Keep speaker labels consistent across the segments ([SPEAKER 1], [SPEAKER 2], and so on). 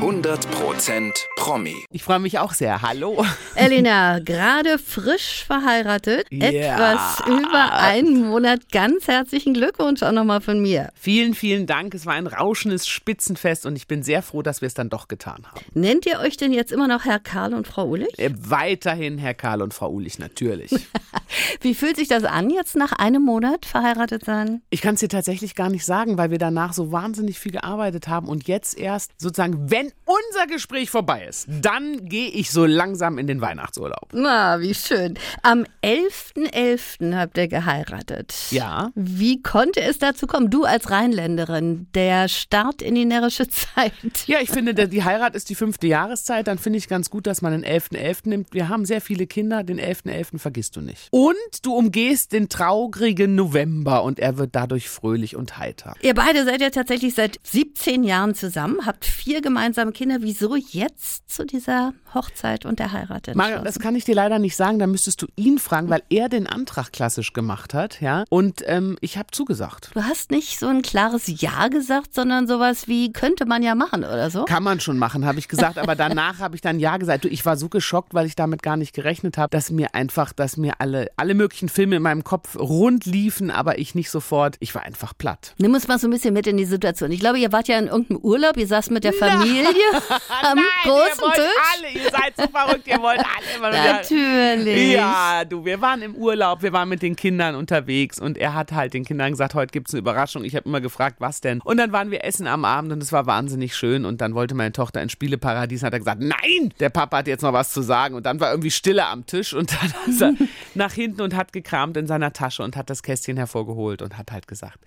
[SPEAKER 1] 100% Promi.
[SPEAKER 2] Ich freue mich auch sehr. Hallo.
[SPEAKER 3] Elina, gerade frisch verheiratet,
[SPEAKER 2] Ja.
[SPEAKER 3] etwas über einen Monat. Ganz herzlichen Glückwunsch auch nochmal von mir.
[SPEAKER 2] Vielen, vielen Dank. Es war ein rauschendes Spitzenfest und ich bin sehr froh, dass wir es dann doch getan haben.
[SPEAKER 3] Nennt ihr euch denn jetzt immer noch Herr Karl und Frau Ulrich?
[SPEAKER 2] Äh, Weiterhin Herr Karl und Frau Ulich, natürlich.
[SPEAKER 3] Wie fühlt sich das an, jetzt nach einem Monat verheiratet sein?
[SPEAKER 2] Ich kann es dir tatsächlich gar nicht sagen, weil wir danach so wahnsinnig viel gearbeitet haben und jetzt erst sozusagen, wenn unser Gespräch vorbei ist, dann gehe ich so langsam in den Weihnachtsurlaub.
[SPEAKER 3] Na, wie schön. Am 11.11. habt ihr geheiratet.
[SPEAKER 2] Ja.
[SPEAKER 3] Wie konnte es dazu kommen? Du als Rheinländerin, der Start in die närrische Zeit.
[SPEAKER 2] Ja, ich finde, die Heirat ist die fünfte Jahreszeit. Dann finde ich ganz gut, dass man den 11.11. nimmt. Wir haben sehr viele Kinder. Den 11.11. vergisst du nicht. Und du umgehst den traurigen November und er wird dadurch fröhlich und heiter.
[SPEAKER 3] Ihr beide seid ja tatsächlich seit 17 Jahren zusammen, habt vier gemeinsame Kinder. Wieso jetzt zu dieser Hochzeit und der Heirat
[SPEAKER 2] Mario, das kann ich dir leider nicht sagen. Da müsstest du ihn fragen, weil er den Antrag klassisch gemacht hat. Ja. Und ähm, ich habe zugesagt.
[SPEAKER 3] Du hast nicht so ein klares Ja gesagt, sondern sowas wie könnte man ja machen oder so.
[SPEAKER 2] Kann man schon machen, habe ich gesagt. Aber danach habe ich dann Ja gesagt. Du, ich war so geschockt, weil ich damit gar nicht gerechnet habe, dass mir einfach, dass mir alle, alle möglichen Filme in meinem Kopf rund liefen, aber ich nicht sofort. Ich war einfach platt.
[SPEAKER 3] Nimm uns mal so ein bisschen mit in die Situation. Ich glaube, ihr wart ja in irgendeinem Urlaub, ihr saßt mit der Familie am großen
[SPEAKER 2] ihr wollt
[SPEAKER 3] Tisch.
[SPEAKER 2] alle, ihr seid so verrückt, ihr wollt alle immer.
[SPEAKER 3] Natürlich.
[SPEAKER 2] Ja, du, wir waren im Urlaub, wir waren mit den Kindern unterwegs und er hat halt den Kindern gesagt, heute gibt's eine Überraschung. Ich habe immer gefragt, was denn? Und dann waren wir essen am Abend und es war wahnsinnig schön und dann wollte meine Tochter ins Spieleparadies und hat er gesagt, nein, der Papa hat jetzt noch was zu sagen und dann war irgendwie Stille am Tisch und dann ist er nach hinten und hat gekramt in seiner Tasche und hat das Kästchen hervorgeholt und hat halt gesagt,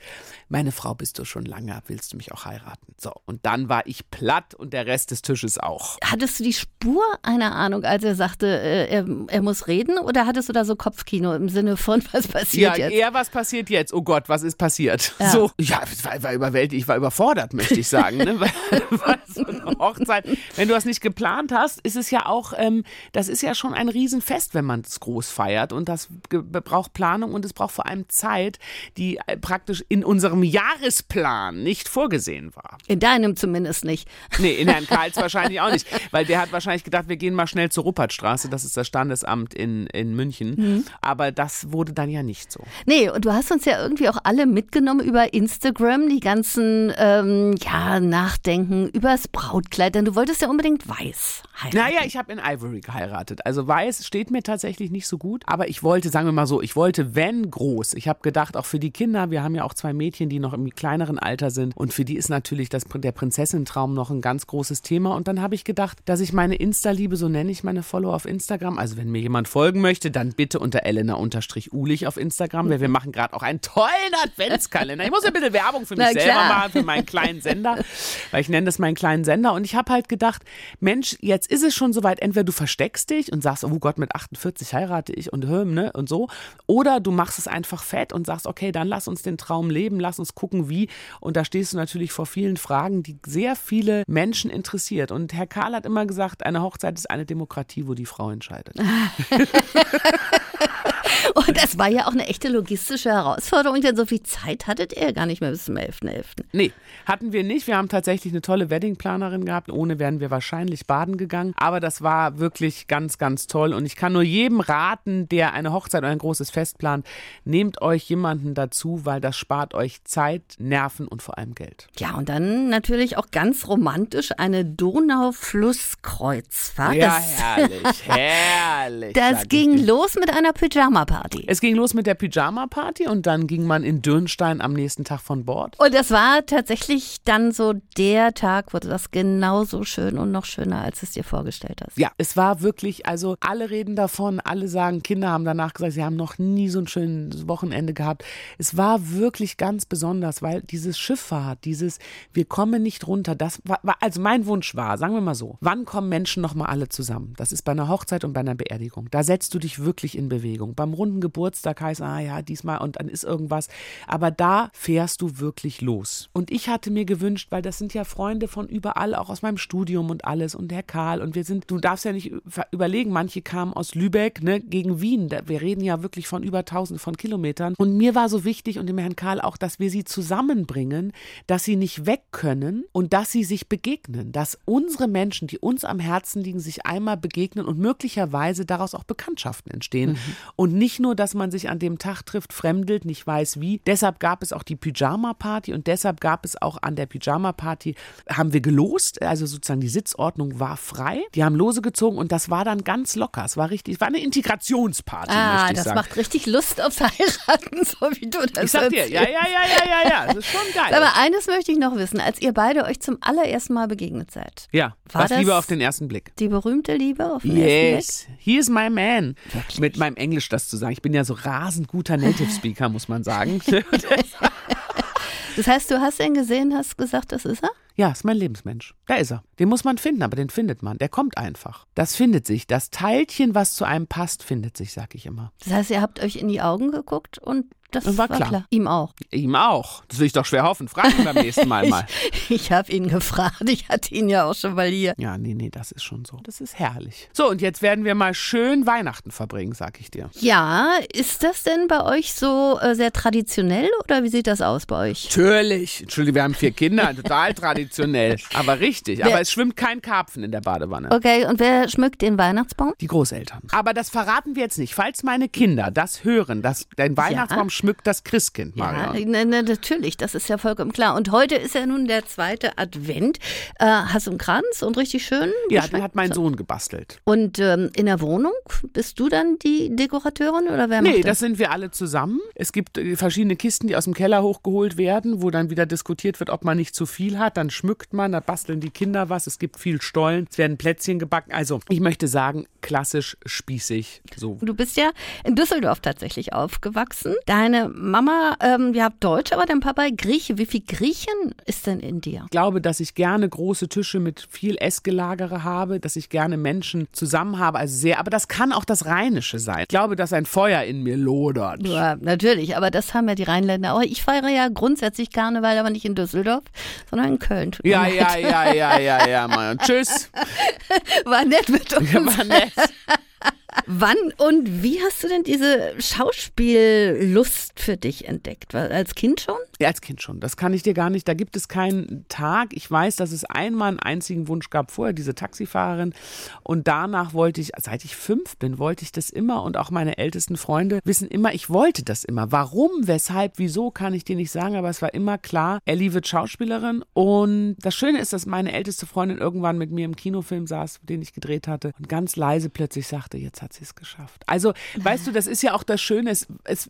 [SPEAKER 2] meine Frau bist du schon lange, willst du mich auch heiraten? So, und dann war ich platt und der Rest des Tisches auch.
[SPEAKER 3] Hattest du die Spur einer Ahnung, als er sagte, äh, er, er muss reden? Oder hattest du da so Kopfkino im Sinne von, was passiert
[SPEAKER 2] ja,
[SPEAKER 3] jetzt?
[SPEAKER 2] eher was passiert jetzt? Oh Gott, was ist passiert?
[SPEAKER 3] Ja.
[SPEAKER 2] So, ja, ich war, war überwältigt, ich war überfordert, möchte ich sagen. Ne? Weil, weil so eine Hochzeit, wenn du das nicht geplant hast, ist es ja auch, ähm, das ist ja schon ein Riesenfest, wenn man es groß feiert. Und das ge- braucht Planung und es braucht vor allem Zeit, die äh, praktisch in unserem Jahresplan nicht vorgesehen war.
[SPEAKER 3] In deinem zumindest nicht.
[SPEAKER 2] Nee, in Herrn Karls wahrscheinlich auch nicht, weil der hat wahrscheinlich gedacht, wir gehen mal schnell zur Ruppertstraße, das ist das Standesamt in, in München.
[SPEAKER 3] Mhm.
[SPEAKER 2] Aber das wurde dann ja nicht so.
[SPEAKER 3] Nee, und du hast uns ja irgendwie auch alle mitgenommen über Instagram, die ganzen, ähm, ja, Nachdenken übers Brautkleid, denn du wolltest ja unbedingt weiß heiraten.
[SPEAKER 2] Naja, ich habe in Ivory geheiratet. Also weiß steht mir tatsächlich nicht so gut. Aber ich wollte, sagen wir mal so, ich wollte, wenn groß. Ich habe gedacht, auch für die Kinder, wir haben ja auch zwei Mädchen, die noch im kleineren Alter sind. Und für die ist natürlich das, der Prinzessin-Traum noch ein ganz großes Thema. Und dann habe ich gedacht, dass ich meine Insta-Liebe, so nenne ich meine Follower auf Instagram. Also wenn mir jemand folgen möchte, dann bitte unter Elena-Ulich auf Instagram, weil wir machen gerade auch einen tollen Adventskalender. Ich muss ein bisschen Werbung für mich
[SPEAKER 3] Na
[SPEAKER 2] selber machen, für meinen kleinen Sender, weil ich nenne das meinen kleinen Sender. Und ich habe halt gedacht, Mensch, jetzt ist es schon soweit, entweder du versteckst dich und sagst, oh Gott, mit 48 heirate ich und hör, ne, und so, oder du machst es einfach fett und sagst, okay, dann lass uns den Traum leben, lass uns gucken, wie. Und da stehst du natürlich vor vielen Fragen, die sehr viele Menschen interessiert. Und Herr Karl hat immer gesagt, eine Hochzeit ist eine Demokratie, wo die Frau entscheidet.
[SPEAKER 3] Und das war ja auch eine echte logistische Herausforderung, denn so viel Zeit hattet ihr gar nicht mehr bis zum 11.11.
[SPEAKER 2] Nee, hatten wir nicht. Wir haben tatsächlich eine tolle Weddingplanerin gehabt. Ohne wären wir wahrscheinlich baden gegangen. Aber das war wirklich ganz, ganz toll. Und ich kann nur jedem raten, der eine Hochzeit oder ein großes Fest plant, nehmt euch jemanden dazu, weil das spart euch Zeit, Nerven und vor allem Geld.
[SPEAKER 3] Ja, und dann natürlich auch ganz romantisch eine Donauflusskreuzfahrt.
[SPEAKER 2] Ja,
[SPEAKER 3] das
[SPEAKER 2] herrlich, herrlich.
[SPEAKER 3] das
[SPEAKER 2] ich
[SPEAKER 3] ging los mit einer Pyjama-Party.
[SPEAKER 2] Es ging los mit der Pyjama-Party und dann ging man in Dürnstein am nächsten Tag von Bord.
[SPEAKER 3] Und das war tatsächlich dann so der Tag, wo du das genauso schön und noch schöner, als es dir vorgestellt hast.
[SPEAKER 2] Ja, es war wirklich, also alle reden davon, alle sagen, Kinder haben danach gesagt, sie haben noch nie so ein schönes Wochenende gehabt. Es war wirklich ganz besonders, weil dieses Schifffahrt, dieses wir kommen nicht runter, das war, also mein Wunsch war, sagen wir mal so, wann kommen Menschen noch mal alle zusammen? Das ist bei einer Hochzeit und bei einer Beerdigung. Da setzt du dich wirklich in Bewegung. Beim runden Geburtstag heißt, ah ja, diesmal und dann ist irgendwas. Aber da fährst du wirklich los. Und ich hatte mir gewünscht, weil das sind ja Freunde von überall, auch aus meinem Studium und alles und der Karl und wir sind, du darfst ja nicht überlegen, manche kamen aus Lübeck, ne, gegen Wien. Wir reden ja wirklich von über tausend von Kilometern. Und mir war so wichtig und dem Herrn Karl auch, dass wir sie zusammenbringen, dass sie nicht weg können und dass sie sich begegnen, dass unsere Menschen, die uns am Herzen liegen, sich einmal begegnen und möglicherweise daraus auch Bekanntschaften entstehen. Mhm. Und nicht nur, dass man sich an dem Tag trifft, fremdelt, nicht weiß wie. Deshalb gab es auch die Pyjama-Party und deshalb gab es auch an der Pyjama-Party, haben wir gelost, also sozusagen die Sitzordnung war frei. Die haben Lose gezogen und das war dann ganz locker. Es war richtig, es war eine Integrationsparty, ah, möchte ich
[SPEAKER 3] das
[SPEAKER 2] sagen.
[SPEAKER 3] macht richtig Lust aufs Heiraten, so wie du das
[SPEAKER 2] Ich sag dir, ja, ja, ja, ja, ja, ja, das ist schon geil.
[SPEAKER 3] Aber eines möchte ich noch wissen, als ihr beide euch zum allerersten Mal begegnet seid.
[SPEAKER 2] Ja, war das Liebe auf den ersten Blick.
[SPEAKER 3] Die berühmte Liebe auf den
[SPEAKER 2] yes.
[SPEAKER 3] ersten Blick?
[SPEAKER 2] He is my man. Wirklich? Mit meinem Englisch das zu sagen. Ich bin ja so rasend guter Native Speaker, muss man sagen.
[SPEAKER 3] das heißt, du hast ihn gesehen, hast gesagt, das ist er?
[SPEAKER 2] Ja, ist mein Lebensmensch. Da ist er. Den muss man finden, aber den findet man. Der kommt einfach. Das findet sich. Das Teilchen, was zu einem passt, findet sich, sag ich immer.
[SPEAKER 3] Das heißt, ihr habt euch in die Augen geguckt und das
[SPEAKER 2] war, war klar. klar.
[SPEAKER 3] Ihm auch.
[SPEAKER 2] Ihm auch. Das will ich doch schwer hoffen. Frag ihn beim nächsten Mal mal.
[SPEAKER 3] ich ich habe ihn gefragt. Ich hatte ihn ja auch schon mal hier.
[SPEAKER 2] Ja, nee, nee, das ist schon so. Das ist herrlich. So, und jetzt werden wir mal schön Weihnachten verbringen, sag ich dir.
[SPEAKER 3] Ja, ist das denn bei euch so äh, sehr traditionell oder wie sieht das aus bei euch?
[SPEAKER 2] Natürlich. Entschuldigung, wir haben vier Kinder. Total traditionell. Aber richtig. Wer? Aber es schwimmt kein Karpfen in der Badewanne.
[SPEAKER 3] Okay, und wer schmückt den Weihnachtsbaum?
[SPEAKER 2] Die Großeltern. Aber das verraten wir jetzt nicht. Falls meine Kinder das hören, dass dein Weihnachtsbaum ja schmückt das Christkind, Marion.
[SPEAKER 3] Ja, na, natürlich, das ist ja vollkommen klar. Und heute ist ja nun der zweite Advent. Äh, hast du einen Kranz und richtig schön?
[SPEAKER 2] Ja, den hat mein Sohn gebastelt.
[SPEAKER 3] Und ähm, in der Wohnung bist du dann die Dekorateurin oder wer
[SPEAKER 2] nee, das? das sind wir alle zusammen. Es gibt äh, verschiedene Kisten, die aus dem Keller hochgeholt werden, wo dann wieder diskutiert wird, ob man nicht zu viel hat. Dann schmückt man, da basteln die Kinder was. Es gibt viel Stollen, es werden Plätzchen gebacken. Also ich möchte sagen, klassisch spießig. So.
[SPEAKER 3] Du bist ja in Düsseldorf tatsächlich aufgewachsen. Deine Mama, ähm, ja, Deutsch, aber dein Papa Grieche. Wie viel Griechen ist denn in dir?
[SPEAKER 2] Ich glaube, dass ich gerne große Tische mit viel Essgelagere habe, dass ich gerne Menschen zusammen habe, also sehr, aber das kann auch das Rheinische sein. Ich glaube, dass ein Feuer in mir lodert.
[SPEAKER 3] Ja, natürlich, aber das haben ja die Rheinländer auch. Ich feiere ja grundsätzlich Karneval, aber nicht in Düsseldorf, sondern in Köln.
[SPEAKER 2] Ja, ja, ja, ja, ja, ja, Mann. Tschüss.
[SPEAKER 3] War nett mit uns. Ja,
[SPEAKER 2] war nett.
[SPEAKER 3] Wann und wie hast du denn diese Schauspiellust für dich entdeckt? Als Kind schon?
[SPEAKER 2] Ja, als Kind schon. Das kann ich dir gar nicht. Da gibt es keinen Tag. Ich weiß, dass es einmal einen einzigen Wunsch gab, vorher diese Taxifahrerin. Und danach wollte ich, seit ich fünf bin, wollte ich das immer. Und auch meine ältesten Freunde wissen immer, ich wollte das immer. Warum, weshalb, wieso, kann ich dir nicht sagen. Aber es war immer klar, Ellie wird Schauspielerin. Und das Schöne ist, dass meine älteste Freundin irgendwann mit mir im Kinofilm saß, den ich gedreht hatte. Und ganz leise plötzlich sagte, jetzt hat sie es geschafft. Also, weißt du, das ist ja auch das Schöne. Es, es,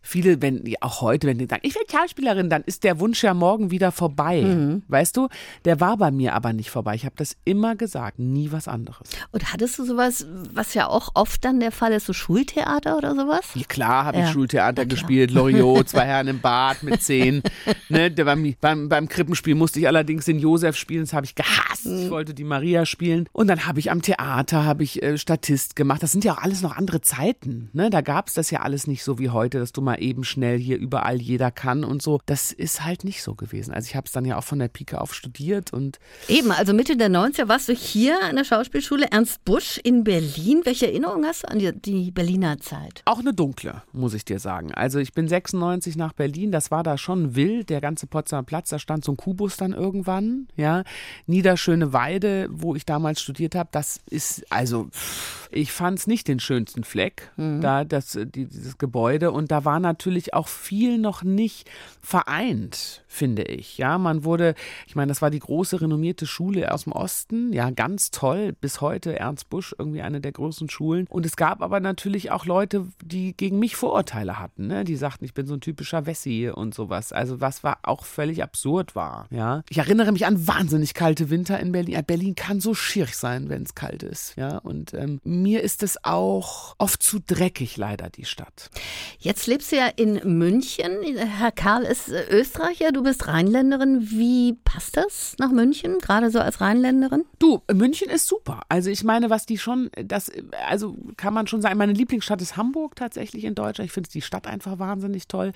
[SPEAKER 2] viele, wenn, auch heute, wenn die sagen, ich will Schauspielerin, dann ist der Wunsch ja morgen wieder vorbei. Mhm. Weißt du, der war bei mir aber nicht vorbei. Ich habe das immer gesagt, nie was anderes.
[SPEAKER 3] Und hattest du sowas, was ja auch oft dann der Fall ist, so Schultheater oder sowas?
[SPEAKER 2] Ja, klar habe ja. ich Schultheater gespielt, Loriot, zwei Herren im Bad mit zehn. ne, beim, beim, beim Krippenspiel musste ich allerdings den Josef spielen, das habe ich gehasst. Mhm. Ich wollte die Maria spielen. Und dann habe ich am Theater, habe ich äh, Statist gemacht. Das sind ja auch alles noch andere Zeiten. Ne? Da gab es das ja alles nicht so wie heute, dass du mal eben schnell hier überall jeder kann und so. Das ist halt nicht so gewesen. Also ich habe es dann ja auch von der Pike auf studiert und.
[SPEAKER 3] Eben, also Mitte der 90er warst du hier an der Schauspielschule Ernst Busch in Berlin. Welche Erinnerung hast du an die, die Berliner Zeit?
[SPEAKER 2] Auch eine dunkle, muss ich dir sagen. Also ich bin 96 nach Berlin, das war da schon wild, der ganze Potsdamer Platz, da stand so ein Kubus dann irgendwann, ja. Niederschöne Weide, wo ich damals studiert habe, das ist, also ich fand es nicht den schönsten Fleck, mhm. da das, die, dieses Gebäude. Und da war natürlich auch viel noch nicht vereint, finde ich. Ja, man wurde, ich meine, das war die große renommierte Schule aus dem Osten, ja, ganz toll, bis heute Ernst Busch, irgendwie eine der größten Schulen. Und es gab aber natürlich auch Leute, die gegen mich Vorurteile hatten, ne? die sagten, ich bin so ein typischer Wessi und sowas. Also was war auch völlig absurd war, ja. Ich erinnere mich an wahnsinnig kalte Winter in Berlin. Berlin kann so schier sein, wenn es kalt ist, ja. Und ähm, mir ist es auch oft zu dreckig, leider, die Stadt.
[SPEAKER 3] Jetzt lebst du ja in München. Herr Karl ist Österreicher, du bist Rheinländerin. Wie passt das nach München, gerade so als Rheinländerin?
[SPEAKER 2] Du, München ist super. Also ich meine, was die schon, das, also kann man schon sagen, meine Lieblingsstadt ist Hamburg tatsächlich in Deutschland. Ich finde die Stadt einfach wahnsinnig toll.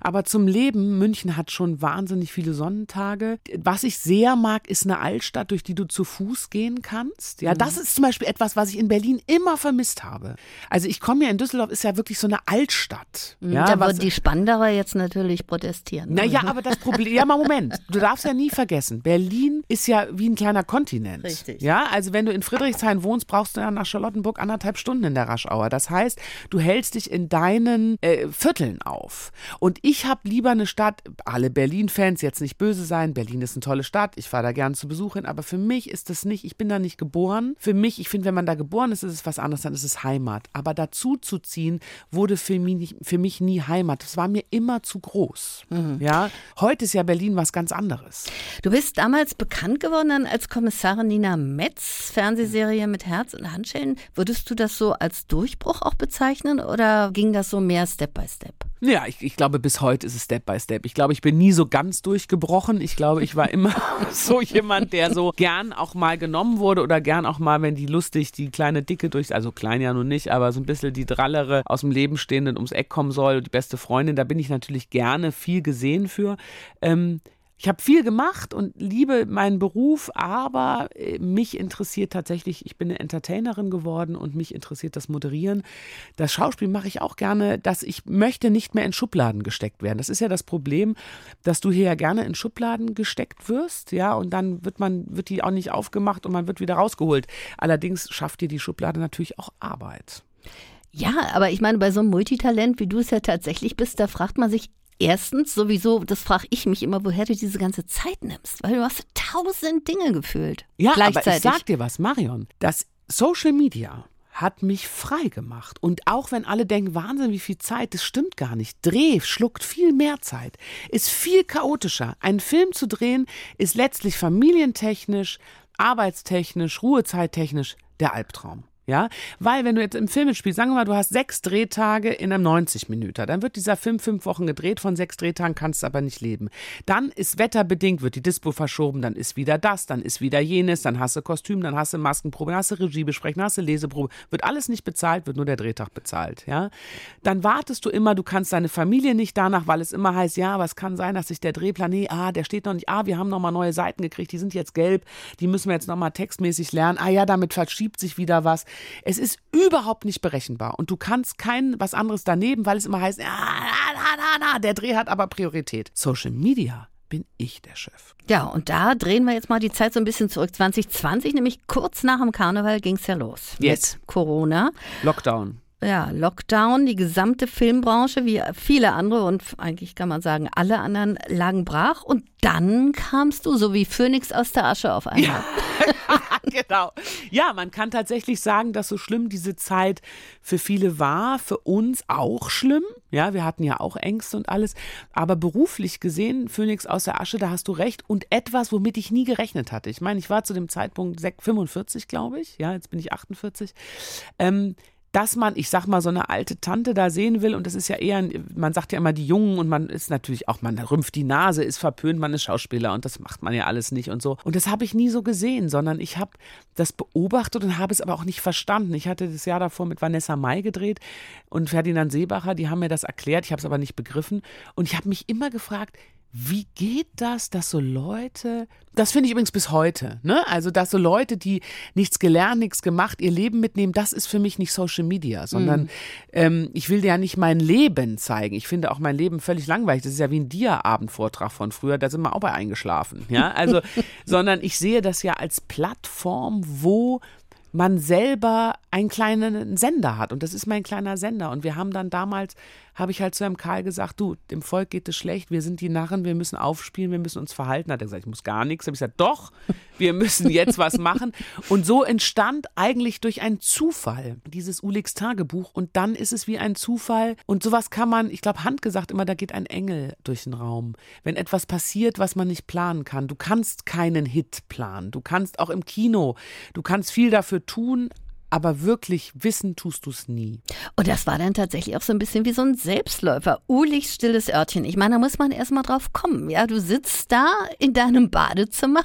[SPEAKER 2] Aber zum Leben, München hat schon wahnsinnig viele Sonnentage. Was ich sehr mag, ist eine Altstadt, durch die du zu Fuß gehen kannst. Ja, mhm. das ist zum Beispiel etwas, was ich in Berlin immer vermisst habe. Also ich komme ja in Düsseldorf, ist ja wirklich so eine Altstadt. Mhm, ja,
[SPEAKER 3] da würden die Spanderer jetzt natürlich protestieren.
[SPEAKER 2] Naja, aber das Problem, ja mal Moment, du darfst ja nie vergessen, Berlin ist ja wie ein kleiner Kontinent.
[SPEAKER 3] Richtig.
[SPEAKER 2] Ja, also wenn du in Friedrichshain wohnst, brauchst du ja nach Charlottenburg anderthalb Stunden in der Raschauer. Das heißt, du hältst dich in deinen äh, Vierteln auf. Und ich habe lieber eine Stadt, alle Berlin-Fans jetzt nicht böse sein, Berlin ist eine tolle Stadt, ich fahre da gerne zu Besuch hin, aber für mich ist das nicht, ich bin da nicht geboren. Für mich, ich finde, wenn man da geboren ist, ist es was anderes, dann ist es Heimat. Aber dazu zu ziehen, wurde für mich, für mich nie Heimat. Das war mir immer zu groß. Mhm. Ja, heute ist ja Berlin was ganz anderes.
[SPEAKER 3] Du bist damals bekannt geworden als Kommissarin Nina Metz, Fernsehserie mit Herz und Handschellen. Würdest du das so als Durchbruch auch bezeichnen oder ging das so mehr Step by Step?
[SPEAKER 2] Ja, ich, ich glaube, bis heute ist es Step by Step. Ich glaube, ich bin nie so ganz durchgebrochen. Ich glaube, ich war immer so jemand, der so gern auch mal genommen wurde oder gern auch mal, wenn die lustig, die kleine Dicke durch, also klein ja nun nicht, aber so ein bisschen die Drallere aus dem Leben stehenden ums Eck kommen soll, die beste Freundin, da bin ich natürlich gerne viel gesehen für. Ähm, ich habe viel gemacht und liebe meinen Beruf, aber äh, mich interessiert tatsächlich, ich bin eine Entertainerin geworden und mich interessiert das Moderieren. Das Schauspiel mache ich auch gerne, dass ich möchte nicht mehr in Schubladen gesteckt werden. Das ist ja das Problem, dass du hier ja gerne in Schubladen gesteckt wirst, ja, und dann wird man, wird die auch nicht aufgemacht und man wird wieder rausgeholt. Allerdings schafft dir die Schublade natürlich auch Arbeit.
[SPEAKER 3] Ja, aber ich meine, bei so einem Multitalent, wie du es ja tatsächlich bist, da fragt man sich Erstens, sowieso, das frage ich mich immer, woher du diese ganze Zeit nimmst, weil du hast tausend Dinge gefühlt.
[SPEAKER 2] Ja, aber ich sag dir was, Marion, das Social Media hat mich frei gemacht. Und auch wenn alle denken, Wahnsinn, wie viel Zeit, das stimmt gar nicht. Dreh schluckt viel mehr Zeit, ist viel chaotischer. Einen Film zu drehen ist letztlich familientechnisch, arbeitstechnisch, ruhezeittechnisch der Albtraum. Ja, weil wenn du jetzt im Film mitspielst, sagen wir mal, du hast sechs Drehtage in einem 90 Minuten, dann wird dieser Film fünf Wochen gedreht, von sechs Drehtagen kannst du aber nicht leben. Dann ist wetterbedingt, wird die Dispo verschoben, dann ist wieder das, dann ist wieder jenes, dann hast du Kostüm, dann hast du Maskenprobe, dann hast du Regiebesprechen, dann hast du Leseprobe, wird alles nicht bezahlt, wird nur der Drehtag bezahlt, ja. Dann wartest du immer, du kannst deine Familie nicht danach, weil es immer heißt, ja, es kann sein, dass sich der Drehplan, nee, ah, der steht noch nicht, ah, wir haben nochmal neue Seiten gekriegt, die sind jetzt gelb, die müssen wir jetzt nochmal textmäßig lernen, ah ja, damit verschiebt sich wieder was. Es ist überhaupt nicht berechenbar und du kannst kein was anderes daneben, weil es immer heißt, ah, na, na, na, der Dreh hat aber Priorität. Social Media bin ich der Chef.
[SPEAKER 3] Ja, und da drehen wir jetzt mal die Zeit so ein bisschen zurück. 2020, nämlich kurz nach dem Karneval ging es ja los.
[SPEAKER 2] Yes.
[SPEAKER 3] Mit Corona.
[SPEAKER 2] Lockdown
[SPEAKER 3] ja, Lockdown, die gesamte Filmbranche, wie viele andere und eigentlich kann man sagen, alle anderen lagen brach. Und dann kamst du so wie Phönix aus der Asche auf einmal.
[SPEAKER 2] Ja. genau. Ja, man kann tatsächlich sagen, dass so schlimm diese Zeit für viele war, für uns auch schlimm. Ja, wir hatten ja auch Ängste und alles. Aber beruflich gesehen, Phönix aus der Asche, da hast du recht. Und etwas, womit ich nie gerechnet hatte. Ich meine, ich war zu dem Zeitpunkt 45, glaube ich. Ja, jetzt bin ich 48. Ähm, dass man, ich sag mal, so eine alte Tante da sehen will. Und das ist ja eher, man sagt ja immer die Jungen und man ist natürlich auch, man rümpft die Nase, ist verpönt, man ist Schauspieler und das macht man ja alles nicht und so. Und das habe ich nie so gesehen, sondern ich habe das beobachtet und habe es aber auch nicht verstanden. Ich hatte das Jahr davor mit Vanessa May gedreht und Ferdinand Seebacher, die haben mir das erklärt, ich habe es aber nicht begriffen. Und ich habe mich immer gefragt, wie geht das, dass so Leute, das finde ich übrigens bis heute, ne? Also, dass so Leute, die nichts gelernt, nichts gemacht, ihr Leben mitnehmen, das ist für mich nicht Social Media, sondern mhm. ähm, ich will dir ja nicht mein Leben zeigen. Ich finde auch mein Leben völlig langweilig. Das ist ja wie ein Dia-Abendvortrag von früher, da sind wir auch bei eingeschlafen, ja? Also, sondern ich sehe das ja als Plattform, wo man selber einen kleinen Sender hat. Und das ist mein kleiner Sender. Und wir haben dann damals, habe ich halt zu einem Karl gesagt, du, dem Volk geht es schlecht, wir sind die Narren, wir müssen aufspielen, wir müssen uns verhalten. Hat er gesagt, ich muss gar nichts. Habe ich gesagt, doch, wir müssen jetzt was machen. Und so entstand eigentlich durch einen Zufall dieses Ulix Tagebuch. Und dann ist es wie ein Zufall. Und sowas kann man, ich glaube, handgesagt immer, da geht ein Engel durch den Raum. Wenn etwas passiert, was man nicht planen kann. Du kannst keinen Hit planen. Du kannst auch im Kino, du kannst viel dafür tun, aber wirklich wissen tust du es nie.
[SPEAKER 3] Und das war dann tatsächlich auch so ein bisschen wie so ein Selbstläufer. Ulichs stilles Örtchen. Ich meine, da muss man erstmal drauf kommen. Ja, du sitzt da in deinem Badezimmer.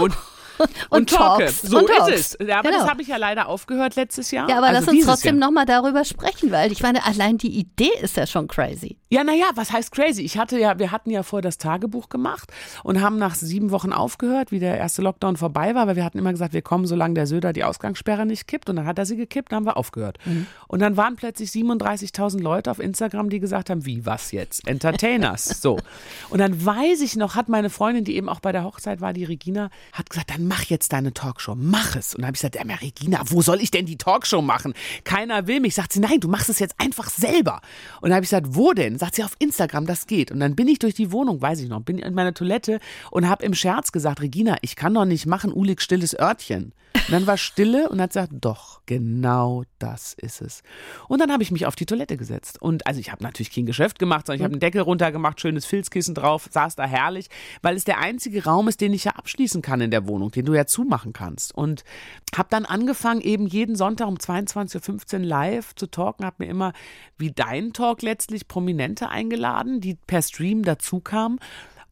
[SPEAKER 2] Und und,
[SPEAKER 3] und talkst.
[SPEAKER 2] So
[SPEAKER 3] und
[SPEAKER 2] ist es. Ja, aber
[SPEAKER 3] Genau.
[SPEAKER 2] das habe ich ja leider aufgehört letztes Jahr.
[SPEAKER 3] Ja, aber
[SPEAKER 2] also
[SPEAKER 3] lass uns trotzdem nochmal darüber sprechen, weil ich meine, allein die Idee ist ja schon crazy.
[SPEAKER 2] Ja, naja, was heißt crazy? Ich hatte ja, wir hatten ja vorher das Tagebuch gemacht und haben nach sieben Wochen aufgehört, wie der erste Lockdown vorbei war, weil wir hatten immer gesagt, wir kommen, solange der Söder die Ausgangssperre nicht kippt. Und dann hat er sie gekippt, dann haben wir aufgehört. Und dann waren plötzlich 37.000 Leute auf Instagram, die gesagt haben, wie, was jetzt? Entertainers. so. Und dann weiß ich noch, hat meine Freundin, die eben auch bei der Hochzeit war, die Regina, hat gesagt, dann mach jetzt deine Talkshow, mach es. Und dann habe ich gesagt, ja, Regina, wo soll ich denn die Talkshow machen? Keiner will mich. Sagt sie, nein, du machst es jetzt einfach selber. Und dann habe ich gesagt, wo denn? Sagt sie, auf Instagram, das geht. Und dann bin ich durch die Wohnung, weiß ich noch, bin in meiner Toilette und habe im Scherz gesagt, Regina, ich kann doch nicht machen, Ulig stilles Örtchen. Und dann war Stille und hat gesagt, doch, genau das ist es. Und dann habe ich mich auf die Toilette gesetzt. Und also ich habe natürlich kein Geschäft gemacht, sondern ich habe einen Deckel runtergemacht, schönes Filzkissen drauf, saß da herrlich, weil es der einzige Raum ist, den ich ja abschließen kann in der Wohnung, den du ja zumachen kannst. Und habe dann angefangen, eben jeden Sonntag um 22.15 Uhr live zu talken, habe mir immer, wie dein Talk letztlich, Prominente eingeladen, die per Stream dazu kamen.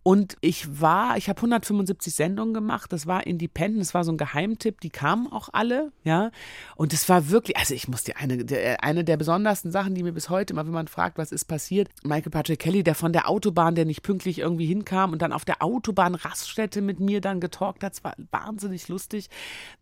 [SPEAKER 2] Und ich war, ich habe 175 Sendungen gemacht, das war Independent, das war so ein Geheimtipp, die kamen auch alle, ja. Und es war wirklich, also ich muss dir eine, eine der besondersten Sachen, die mir bis heute immer, wenn man fragt, was ist passiert, Michael Patrick Kelly, der von der Autobahn, der nicht pünktlich irgendwie hinkam und dann auf der Autobahn Raststätte mit mir dann getalkt hat, das war wahnsinnig lustig.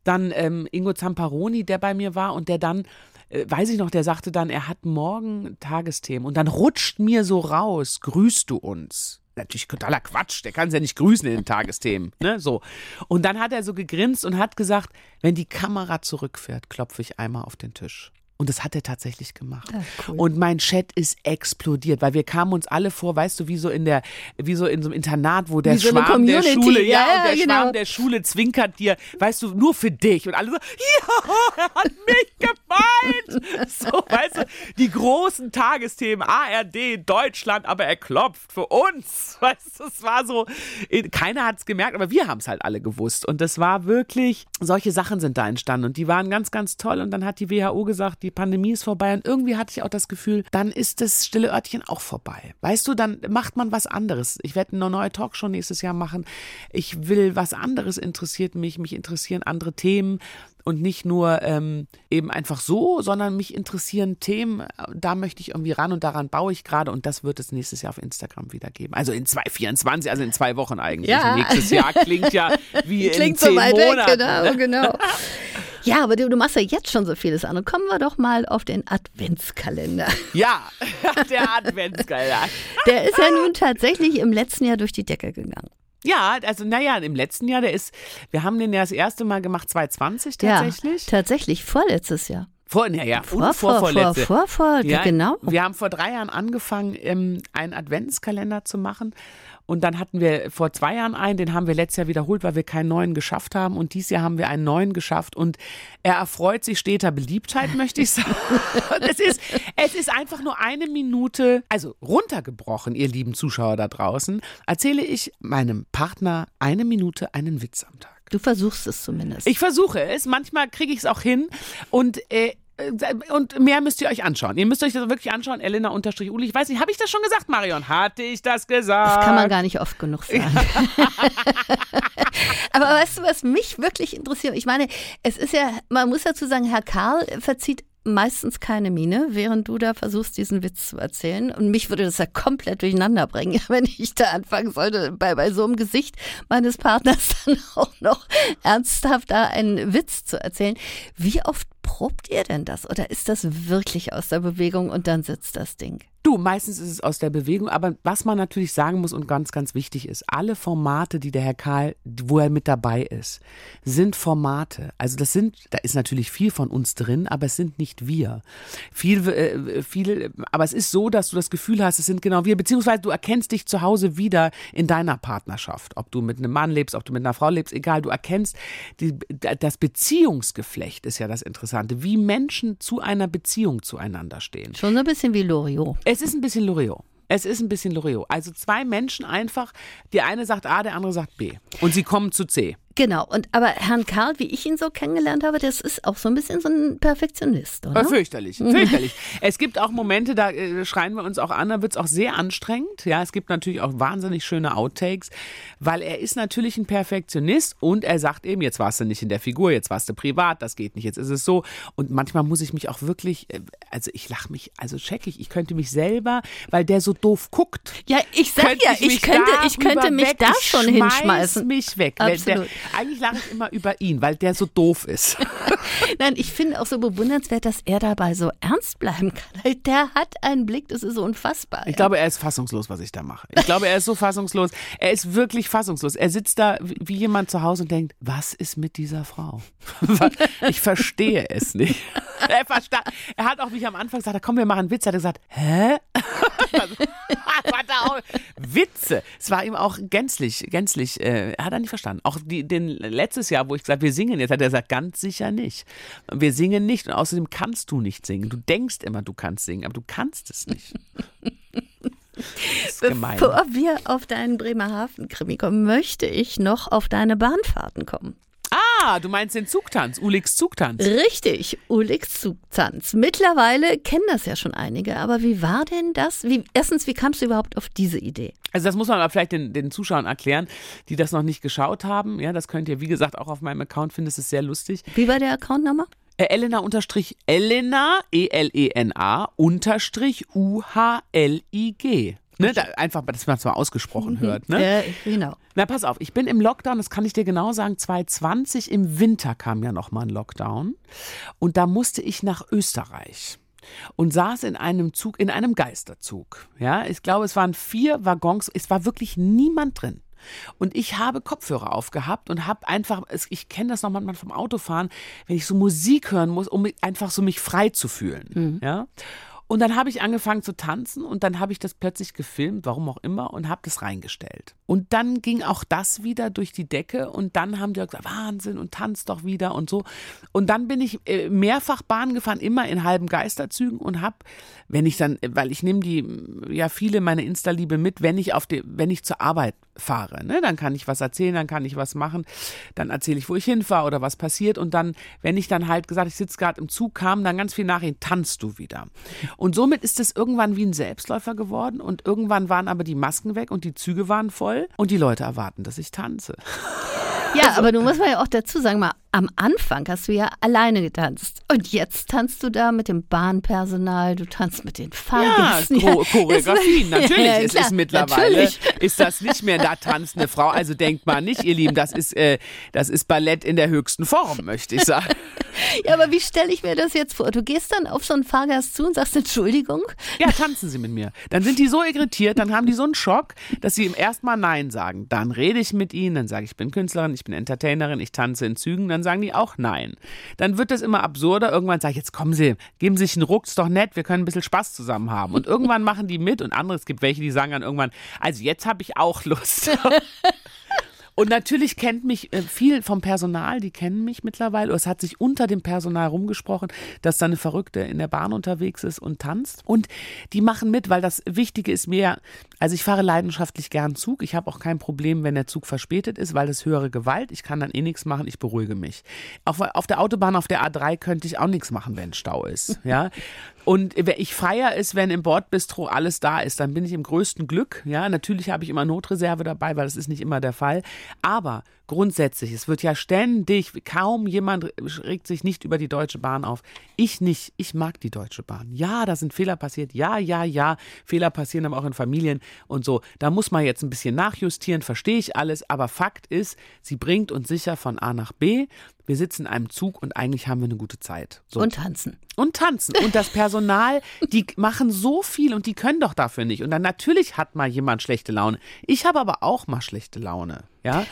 [SPEAKER 2] Dann ähm, Ingo Zamparoni, der bei mir war und der dann äh, weiß ich noch, der sagte dann, er hat morgen Tagesthemen und dann rutscht mir so raus, grüßt du uns. Natürlich totaler Quatsch, der kann es ja nicht grüßen in den Tagesthemen, ne, so. Und dann hat er so gegrinst und hat gesagt, wenn die Kamera zurückfährt, klopfe ich einmal auf den Tisch. Und das hat er tatsächlich gemacht.
[SPEAKER 3] Ah, cool.
[SPEAKER 2] Und mein Chat ist explodiert, weil wir kamen uns alle vor, weißt du, wie so in der, wie so in so einem Internat, wo der
[SPEAKER 3] so
[SPEAKER 2] Schwarm der Schule,
[SPEAKER 3] ja,
[SPEAKER 2] ja,
[SPEAKER 3] ja,
[SPEAKER 2] und der
[SPEAKER 3] genau.
[SPEAKER 2] Schwarm der Schule zwinkert dir, weißt du, nur für dich. Und alle so, ja, er hat mich gemeint. So, weißt du, die großen Tagesthemen, ARD, Deutschland, aber er klopft für uns. Weißt du, es war so, keiner hat es gemerkt, aber wir haben es halt alle gewusst. Und das war wirklich, solche Sachen sind da entstanden und die waren ganz, ganz toll. Und dann hat die WHO gesagt, die Pandemie ist vorbei. Und irgendwie hatte ich auch das Gefühl, dann ist das stille Örtchen auch vorbei. Weißt du, dann macht man was anderes. Ich werde eine neue Talkshow nächstes Jahr machen. Ich will was anderes interessiert mich. Mich interessieren andere Themen und nicht nur ähm, eben einfach so, sondern mich interessieren Themen, da möchte ich irgendwie ran und daran baue ich gerade und das wird es nächstes Jahr auf Instagram wieder geben. Also in 2024, also in zwei Wochen eigentlich.
[SPEAKER 3] Ja.
[SPEAKER 2] Nächstes Jahr klingt ja wie
[SPEAKER 3] Klingt
[SPEAKER 2] in zehn
[SPEAKER 3] so weit
[SPEAKER 2] Monaten.
[SPEAKER 3] weg, genau,
[SPEAKER 2] ne?
[SPEAKER 3] genau. Ja, aber du, du machst ja jetzt schon so vieles an. Und kommen wir doch mal auf den Adventskalender.
[SPEAKER 2] Ja, der Adventskalender.
[SPEAKER 3] Der ist ja nun tatsächlich im letzten Jahr durch die Decke gegangen.
[SPEAKER 2] Ja, also naja, im letzten Jahr, der ist, wir haben den ja das erste Mal gemacht, 2020 tatsächlich.
[SPEAKER 3] Ja, tatsächlich, vorletztes Jahr.
[SPEAKER 2] Vor, naja,
[SPEAKER 3] Vor,
[SPEAKER 2] und
[SPEAKER 3] vor, vor,
[SPEAKER 2] vorvorletzte.
[SPEAKER 3] vor, vor,
[SPEAKER 2] Ja,
[SPEAKER 3] genau.
[SPEAKER 2] Wir haben vor drei Jahren angefangen, ähm, einen Adventskalender zu machen. Und dann hatten wir vor zwei Jahren einen, den haben wir letztes Jahr wiederholt, weil wir keinen neuen geschafft haben. Und dieses Jahr haben wir einen neuen geschafft. Und er erfreut sich steter Beliebtheit, möchte ich sagen. es, ist, es ist einfach nur eine Minute, also runtergebrochen, ihr lieben Zuschauer da draußen, erzähle ich meinem Partner eine Minute einen Witz am Tag.
[SPEAKER 3] Du versuchst es zumindest.
[SPEAKER 2] Ich versuche es, manchmal kriege ich es auch hin und äh, und mehr müsst ihr euch anschauen. Ihr müsst euch das wirklich anschauen. Elena unterstrich Uli. Ich weiß nicht, habe ich das schon gesagt, Marion? Hatte ich das gesagt?
[SPEAKER 3] das kann man gar nicht oft genug sagen. Aber weißt du, was mich wirklich interessiert? Ich meine, es ist ja, man muss dazu sagen, Herr Karl verzieht meistens keine Miene, während du da versuchst, diesen Witz zu erzählen. Und mich würde das ja komplett durcheinander bringen, wenn ich da anfangen sollte, bei, bei so einem Gesicht meines Partners dann auch noch ernsthaft da einen Witz zu erzählen. Wie oft probt ihr denn das? Oder ist das wirklich aus der Bewegung und dann sitzt das Ding?
[SPEAKER 2] Du, meistens ist es aus der Bewegung, aber was man natürlich sagen muss und ganz, ganz wichtig ist, alle Formate, die der Herr Karl, wo er mit dabei ist, sind Formate. Also das sind, da ist natürlich viel von uns drin, aber es sind nicht wir. Viel, äh, viel, aber es ist so, dass du das Gefühl hast, es sind genau wir, beziehungsweise du erkennst dich zu Hause wieder in deiner Partnerschaft. Ob du mit einem Mann lebst, ob du mit einer Frau lebst, egal, du erkennst, die, das Beziehungsgeflecht ist ja das Interessante, wie Menschen zu einer Beziehung zueinander stehen.
[SPEAKER 3] Schon so ein bisschen wie Loriot.
[SPEAKER 2] Es ist ein bisschen Loriot. Es ist ein bisschen Loriot. Also zwei Menschen einfach, die eine sagt A, der andere sagt B. Und sie kommen zu C.
[SPEAKER 3] Genau, und aber Herrn Karl, wie ich ihn so kennengelernt habe, das ist auch so ein bisschen so ein Perfektionist, oder?
[SPEAKER 2] Äh, fürchterlich, fürchterlich. es gibt auch Momente, da äh, schreien wir uns auch an, da wird es auch sehr anstrengend. Ja, es gibt natürlich auch wahnsinnig schöne Outtakes, weil er ist natürlich ein Perfektionist und er sagt eben, jetzt warst du nicht in der Figur, jetzt warst du privat, das geht nicht, jetzt ist es so. Und manchmal muss ich mich auch wirklich, äh, also ich lache mich, also check ich, ich könnte mich selber, weil der so doof guckt.
[SPEAKER 3] Ja, ich sag ja,
[SPEAKER 2] ich
[SPEAKER 3] ich könnte, ich könnte mich
[SPEAKER 2] weg-
[SPEAKER 3] da
[SPEAKER 2] ich
[SPEAKER 3] schon
[SPEAKER 2] schmeiß
[SPEAKER 3] hinschmeißen.
[SPEAKER 2] mich weg.
[SPEAKER 3] Absolut.
[SPEAKER 2] Eigentlich lache ich immer über ihn, weil der so doof ist.
[SPEAKER 3] Nein, ich finde auch so bewundernswert, dass er dabei so ernst bleiben kann. Der hat einen Blick, das ist so unfassbar.
[SPEAKER 2] Ich glaube, er ist fassungslos, was ich da mache. Ich glaube, er ist so fassungslos. Er ist wirklich fassungslos. Er sitzt da wie wie jemand zu Hause und denkt, was ist mit dieser Frau? Ich verstehe es nicht. Er, versta er hat auch mich am Anfang gesagt, komm, wir machen einen Witz. Hat er gesagt, hä? Witze. Es war ihm auch gänzlich, gänzlich, äh, hat er nicht verstanden. Auch die, den letztes Jahr, wo ich gesagt, wir singen jetzt, hat er gesagt, ganz sicher nicht. Wir singen nicht und außerdem kannst du nicht singen. Du denkst immer, du kannst singen, aber du kannst es nicht. Gemein.
[SPEAKER 3] Bevor wir auf deinen Bremerhaven-Krimi kommen, möchte ich noch auf deine Bahnfahrten kommen.
[SPEAKER 2] Ah, du meinst den Zugtanz, Uliks Zugtanz.
[SPEAKER 3] Richtig, Ulix Zugtanz. Mittlerweile kennen das ja schon einige, aber wie war denn das? Wie, erstens, wie kamst du überhaupt auf diese Idee?
[SPEAKER 2] Also das muss man aber vielleicht den, den Zuschauern erklären, die das noch nicht geschaut haben. Ja, das könnt ihr, wie gesagt, auch auf meinem Account finden. Es ist sehr lustig.
[SPEAKER 3] Wie war der Accountnummer?
[SPEAKER 2] Äh, Elena unterstrich Elena, E-L-E-N-A, unterstrich U-H-L-I-G. Ne, da, einfach, dass man es mal ausgesprochen hört. Ne?
[SPEAKER 3] Äh, genau.
[SPEAKER 2] Na, pass auf, ich bin im Lockdown, das kann ich dir genau sagen, 2020 im Winter kam ja noch mal ein Lockdown und da musste ich nach Österreich und saß in einem Zug, in einem Geisterzug. Ja, ich glaube, es waren vier Waggons, es war wirklich niemand drin. Und ich habe Kopfhörer aufgehabt und habe einfach, ich kenne das noch manchmal vom Autofahren, wenn ich so Musik hören muss, um mich- einfach so mich frei zu fühlen. Ja. Und dann habe ich angefangen zu tanzen und dann habe ich das plötzlich gefilmt, warum auch immer, und habe das reingestellt. Und dann ging auch das wieder durch die Decke und dann haben die auch gesagt, Wahnsinn und tanzt doch wieder und so. Und dann bin ich äh, mehrfach Bahn gefahren, immer in halben Geisterzügen und habe, wenn ich dann, weil ich nehme die, ja viele meine Insta-Liebe mit, wenn ich auf die, wenn ich zur Arbeit fahre, ne, dann kann ich was erzählen, dann kann ich was machen, dann erzähle ich, wo ich hinfahre oder was passiert und dann, wenn ich dann halt gesagt, ich sitze gerade im Zug, kam dann ganz viel Nachrichten, tanzt du wieder. Und somit ist es irgendwann wie ein Selbstläufer geworden und irgendwann waren aber die Masken weg und die Züge waren voll und die Leute erwarten, dass ich tanze.
[SPEAKER 3] Ja, aber du musst mal ja auch dazu sagen, mal am Anfang hast du ja alleine getanzt. Und jetzt tanzt du da mit dem Bahnpersonal, du tanzt mit den
[SPEAKER 2] Ja,
[SPEAKER 3] Fahrgästen.
[SPEAKER 2] Cho Choreografien,
[SPEAKER 3] Ja,
[SPEAKER 2] natürlich.
[SPEAKER 3] ja,
[SPEAKER 2] es ist mittlerweile,
[SPEAKER 3] natürlich.
[SPEAKER 2] ist das nicht mehr da tanzt eine Frau. Also denkt mal nicht, ihr Lieben, das ist, äh, das ist Ballett in der höchsten Form, möchte ich sagen.
[SPEAKER 3] Ja, aber wie stelle ich mir das jetzt vor? Du gehst dann auf so einen Fahrgast zu und sagst Entschuldigung.
[SPEAKER 2] Ja, tanzen Sie mit mir. Dann sind die so irritiert, dann haben die so einen Schock, dass sie ihm erstmal Nein sagen. Dann rede ich mit ihnen, dann sage ich, ich bin Künstlerin, ich bin Entertainerin, ich tanze in Zügen, dann sagen die auch Nein. Dann wird es immer absurder. Irgendwann sage ich, jetzt kommen Sie, geben Sie sich einen Ruck, ist doch nett, wir können ein bisschen Spaß zusammen haben. Und irgendwann machen die mit und andere, es gibt welche, die sagen dann irgendwann, also jetzt habe ich auch Lust. Und natürlich kennt mich äh, viel vom Personal, die kennen mich mittlerweile. Es hat sich unter dem Personal rumgesprochen, dass da eine Verrückte in der Bahn unterwegs ist und tanzt. Und die machen mit, weil das Wichtige ist mir, also ich fahre leidenschaftlich gern Zug. Ich habe auch kein Problem, wenn der Zug verspätet ist, weil das höhere Gewalt. Ich kann dann eh nichts machen, ich beruhige mich. Auf, auf der Autobahn, auf der A3 könnte ich auch nichts machen, wenn Stau ist. Ja. Und ich feier es, wenn im Bordbistro alles da ist, dann bin ich im größten Glück. Ja, natürlich habe ich immer Notreserve dabei, weil das ist nicht immer der Fall. Aber grundsätzlich, es wird ja ständig, kaum jemand regt sich nicht über die Deutsche Bahn auf. Ich nicht. Ich mag die Deutsche Bahn. Ja, da sind Fehler passiert. Ja, ja, ja. Fehler passieren aber auch in Familien und so. Da muss man jetzt ein bisschen nachjustieren, verstehe ich alles. Aber Fakt ist, sie bringt uns sicher von A nach B. Wir sitzen in einem Zug und eigentlich haben wir eine gute Zeit. So.
[SPEAKER 3] Und tanzen.
[SPEAKER 2] Und tanzen. Und das Personal, die machen so viel und die können doch dafür nicht. Und dann natürlich hat mal jemand schlechte Laune. Ich habe aber auch mal schlechte Laune. Ja.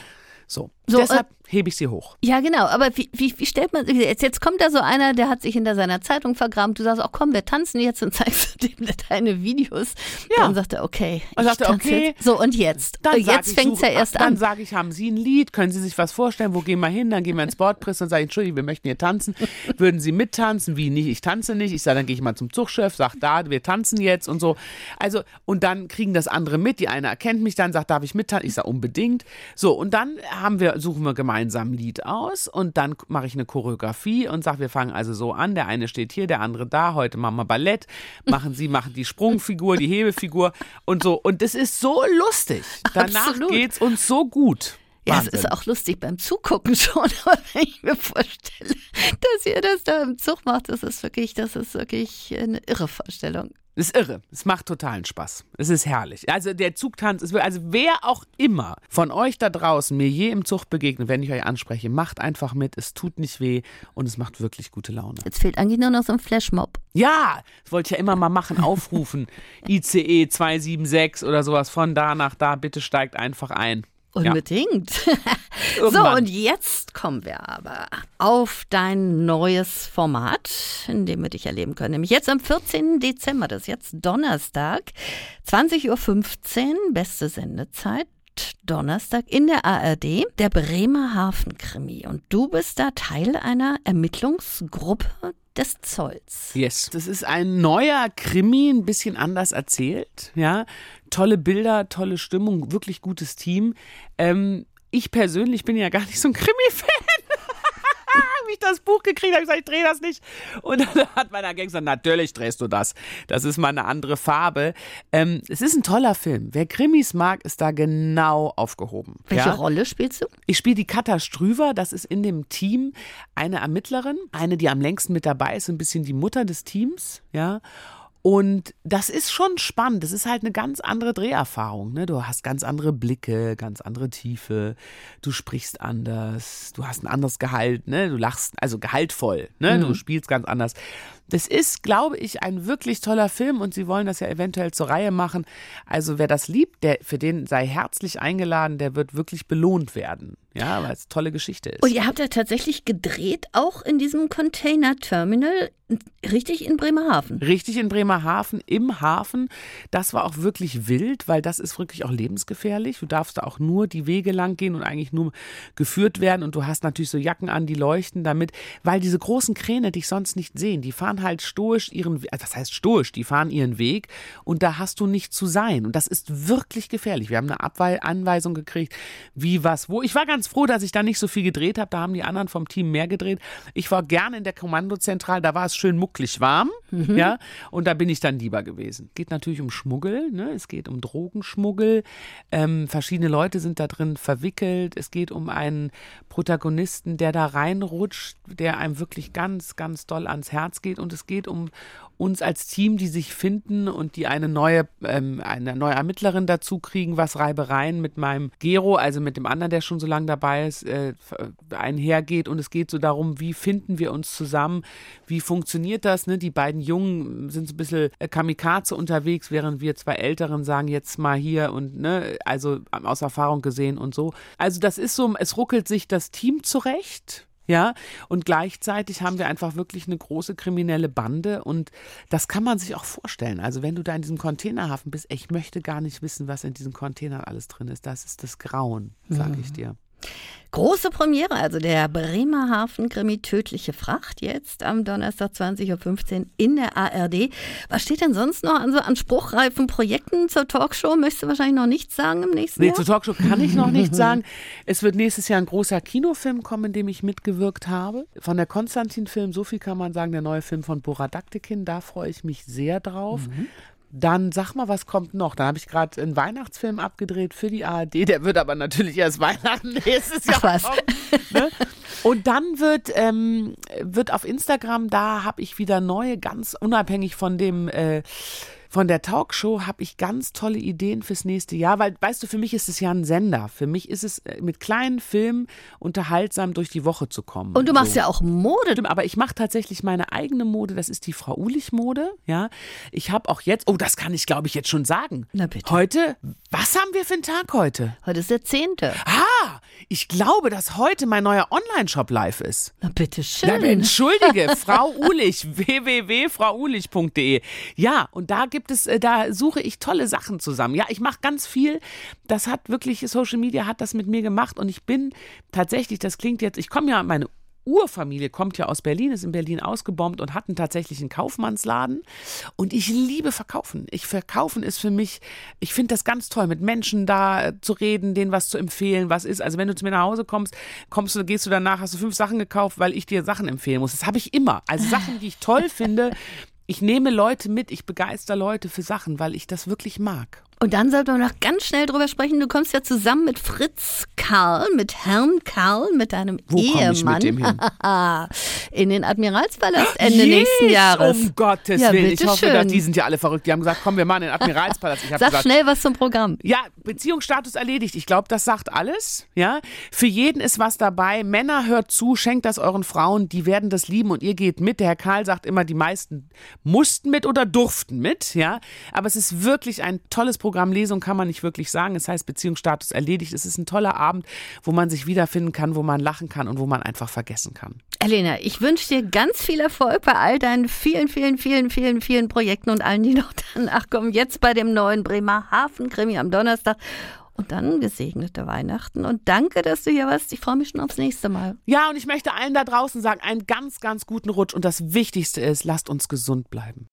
[SPEAKER 2] So.
[SPEAKER 3] So,
[SPEAKER 2] Deshalb hebe ich sie hoch.
[SPEAKER 3] Ja, genau. Aber wie, wie, wie stellt man jetzt, jetzt kommt da so einer, der hat sich hinter seiner Zeitung vergraben. Du sagst auch, komm, wir tanzen jetzt und zeigst dem deine Videos.
[SPEAKER 2] Ja.
[SPEAKER 3] Dann sagt er, okay.
[SPEAKER 2] Und sagt er, okay.
[SPEAKER 3] Jetzt. So, und jetzt?
[SPEAKER 2] Dann sag
[SPEAKER 3] jetzt
[SPEAKER 2] ich,
[SPEAKER 3] fängt's ja erst
[SPEAKER 2] Dann
[SPEAKER 3] an.
[SPEAKER 2] sage ich, haben Sie ein Lied? Können Sie sich was vorstellen? Wo gehen wir hin? Dann gehen wir ins Bordpress und sage ich, Entschuldigung, wir möchten hier tanzen. Würden Sie mittanzen? Wie nicht? Ich tanze nicht. Ich sage, dann gehe ich mal zum Zugchef, sag da, wir tanzen jetzt und so. Also, und dann kriegen das andere mit. Die eine erkennt mich dann, sagt, darf ich mittanzen? Ich sage, unbedingt. So, und dann haben wir suchen wir gemeinsam ein Lied aus und dann mache ich eine Choreografie und sage, wir fangen also so an. Der eine steht hier, der andere da. Heute machen wir Ballett. Machen Sie, machen die Sprungfigur, die Hebefigur und so. Und das ist so lustig. Danach geht es uns so gut.
[SPEAKER 3] Ja, es ist auch lustig beim Zugucken schon, aber wenn ich mir vorstelle, dass ihr das da im Zug macht, das ist wirklich, das ist wirklich eine irre Vorstellung.
[SPEAKER 2] Das ist irre. Es macht totalen Spaß. Es ist herrlich. Also der Zugtanz ist also wer auch immer von euch da draußen mir je im Zug begegnet, wenn ich euch anspreche, macht einfach mit. Es tut nicht weh und es macht wirklich gute Laune.
[SPEAKER 3] Jetzt fehlt eigentlich nur noch so ein Flashmob.
[SPEAKER 2] Ja, das wollte ich ja immer mal machen, aufrufen. ICE 276 oder sowas von da nach da. Bitte steigt einfach ein.
[SPEAKER 3] Unbedingt. Ja. so, und jetzt kommen wir aber auf dein neues Format, in dem wir dich erleben können. Nämlich jetzt am 14. Dezember, das ist jetzt Donnerstag, 20.15 Uhr, beste Sendezeit. Donnerstag in der ARD, der Bremer Hafenkrimi. Und du bist da Teil einer Ermittlungsgruppe des Zolls.
[SPEAKER 2] Yes. Das ist ein neuer Krimi, ein bisschen anders erzählt. Ja, tolle Bilder, tolle Stimmung, wirklich gutes Team. Ähm, ich persönlich bin ja gar nicht so ein Krimi-Fan ich das Buch gekriegt habe, ich gesagt, ich drehe das nicht. Und dann hat mein Agent gesagt, natürlich drehst du das. Das ist mal eine andere Farbe. Ähm, es ist ein toller Film. Wer Krimis mag, ist da genau aufgehoben.
[SPEAKER 3] Welche
[SPEAKER 2] ja?
[SPEAKER 3] Rolle spielst du?
[SPEAKER 2] Ich spiele die Katha Strüver. Das ist in dem Team eine Ermittlerin, eine, die am längsten mit dabei ist, ein bisschen die Mutter des Teams. Ja. Und das ist schon spannend. Das ist halt eine ganz andere Dreherfahrung. Ne? Du hast ganz andere Blicke, ganz andere Tiefe. Du sprichst anders. Du hast ein anderes Gehalt. Ne? Du lachst, also gehaltvoll. Ne? Mhm. Du spielst ganz anders. Das ist, glaube ich, ein wirklich toller Film und sie wollen das ja eventuell zur Reihe machen. Also wer das liebt, der, für den sei herzlich eingeladen, der wird wirklich belohnt werden. Ja, weil es eine tolle Geschichte ist.
[SPEAKER 3] Und ihr habt ja tatsächlich gedreht, auch in diesem Container-Terminal, richtig in Bremerhaven.
[SPEAKER 2] Richtig in Bremerhaven, im Hafen. Das war auch wirklich wild, weil das ist wirklich auch lebensgefährlich. Du darfst da auch nur die Wege lang gehen und eigentlich nur geführt werden. Und du hast natürlich so Jacken an, die leuchten damit, weil diese großen Kräne dich sonst nicht sehen. Die fahren halt stoisch ihren, also das heißt stoisch, die fahren ihren Weg und da hast du nicht zu sein. Und das ist wirklich gefährlich. Wir haben eine Abwe Anweisung gekriegt, wie was, wo. Ich war ganz froh, dass ich da nicht so viel gedreht habe. Da haben die anderen vom Team mehr gedreht. Ich war gerne in der Kommandozentrale, da war es schön mucklig warm. Mhm. Ja, und da bin ich dann lieber gewesen. Geht natürlich um Schmuggel, ne? es geht um Drogenschmuggel. Ähm, verschiedene Leute sind da drin verwickelt. Es geht um einen Protagonisten, der da reinrutscht, der einem wirklich ganz, ganz doll ans Herz geht. Und es geht um uns als Team, die sich finden und die eine neue, ähm, eine neue Ermittlerin dazu kriegen, was Reibereien mit meinem Gero, also mit dem anderen, der schon so lange dabei ist, äh, einhergeht. Und es geht so darum, wie finden wir uns zusammen, wie funktioniert das? Ne? Die beiden Jungen sind so ein bisschen äh, Kamikaze unterwegs, während wir zwei Älteren sagen, jetzt mal hier und ne, also aus Erfahrung gesehen und so. Also das ist so, es ruckelt sich das Team zurecht ja, und gleichzeitig haben wir einfach wirklich eine große kriminelle Bande und das kann man sich auch vorstellen. Also wenn du da in diesem Containerhafen bist, ich möchte gar nicht wissen, was in diesen Containern alles drin ist. Das ist das Grauen, sage ich dir.
[SPEAKER 3] Große Premiere, also der Bremerhaven Krimi Tödliche Fracht jetzt am Donnerstag 20.15 Uhr in der ARD. Was steht denn sonst noch an so an spruchreifen Projekten zur Talkshow? Möchtest du wahrscheinlich noch nichts sagen im nächsten
[SPEAKER 2] nee,
[SPEAKER 3] Jahr?
[SPEAKER 2] Nee, zur Talkshow kann ich noch nichts sagen. Es wird nächstes Jahr ein großer Kinofilm kommen, in dem ich mitgewirkt habe. Von der Konstantin-Film, so viel kann man sagen, der neue Film von Boradaktikin, da freue ich mich sehr drauf. Mhm. Dann sag mal, was kommt noch? Da habe ich gerade einen Weihnachtsfilm abgedreht für die ARD. Der wird aber natürlich erst Weihnachten nächstes Jahr
[SPEAKER 3] was.
[SPEAKER 2] kommen. Ne? Und dann wird, ähm, wird auf Instagram, da habe ich wieder neue, ganz unabhängig von dem äh, von der Talkshow habe ich ganz tolle Ideen fürs nächste Jahr, weil, weißt du, für mich ist es ja ein Sender. Für mich ist es äh, mit kleinen Filmen unterhaltsam durch die Woche zu kommen.
[SPEAKER 3] Und du machst so. ja auch Mode.
[SPEAKER 2] Aber ich mache tatsächlich meine eigene Mode, das ist die Frau Ulich-Mode. Ja, ich habe auch jetzt, oh, das kann ich glaube ich jetzt schon sagen.
[SPEAKER 3] Na bitte.
[SPEAKER 2] Heute, was haben wir für einen Tag heute?
[SPEAKER 3] Heute ist der 10.
[SPEAKER 2] Ah, ich glaube, dass heute mein neuer Online-Shop live ist.
[SPEAKER 3] Na bitte schön.
[SPEAKER 2] Na, entschuldige, Frau Ulich, www.frauulich.de. Ja, und da gibt es, äh, da suche ich tolle Sachen zusammen. Ja, ich mache ganz viel. Das hat wirklich, Social Media hat das mit mir gemacht und ich bin tatsächlich, das klingt jetzt, ich komme ja, meine Urfamilie kommt ja aus Berlin, ist in Berlin ausgebombt und hat einen tatsächlichen Kaufmannsladen. Und ich liebe Verkaufen. Ich Verkaufen ist für mich, ich finde das ganz toll, mit Menschen da äh, zu reden, denen was zu empfehlen, was ist. Also wenn du zu mir nach Hause kommst, kommst du, gehst du danach, hast du fünf Sachen gekauft, weil ich dir Sachen empfehlen muss. Das habe ich immer. Also Sachen, die ich toll finde. Ich nehme Leute mit, ich begeister Leute für Sachen, weil ich das wirklich mag.
[SPEAKER 3] Und dann sollten wir noch ganz schnell drüber sprechen. Du kommst ja zusammen mit Fritz Karl, mit Herrn Karl, mit deinem
[SPEAKER 2] Wo komm
[SPEAKER 3] Ehemann
[SPEAKER 2] ich mit dem hin?
[SPEAKER 3] in den Admiralspalast Ende
[SPEAKER 2] Yes,
[SPEAKER 3] nächsten Jahres.
[SPEAKER 2] Um Gottes
[SPEAKER 3] Ja,
[SPEAKER 2] Willen. Ich hoffe, dass die sind ja alle verrückt. Die haben gesagt, komm, wir machen den Admiralspalast. Ich
[SPEAKER 3] Sag
[SPEAKER 2] gesagt,
[SPEAKER 3] schnell was zum Programm.
[SPEAKER 2] Ja, Beziehungsstatus erledigt. Ich glaube, das sagt alles. Ja, für jeden ist was dabei. Männer hört zu, schenkt das euren Frauen. Die werden das lieben und ihr geht mit. Der Herr Karl sagt immer, die meisten mussten mit oder durften mit. Ja, aber es ist wirklich ein tolles Programm. Lesung kann man nicht wirklich sagen. Es heißt Beziehungsstatus erledigt. Es ist ein toller Abend, wo man sich wiederfinden kann, wo man lachen kann und wo man einfach vergessen kann.
[SPEAKER 3] Elena, ich wünsche dir ganz viel Erfolg bei all deinen vielen, vielen, vielen, vielen, vielen Projekten und allen, die noch danach kommen. Jetzt bei dem neuen Bremerhaven-Krimi am Donnerstag. Und dann gesegnete Weihnachten. Und danke, dass du hier warst. Ich freue mich schon aufs nächste Mal.
[SPEAKER 2] Ja, und ich möchte allen da draußen sagen, einen ganz, ganz guten Rutsch. Und das Wichtigste ist, lasst uns gesund bleiben.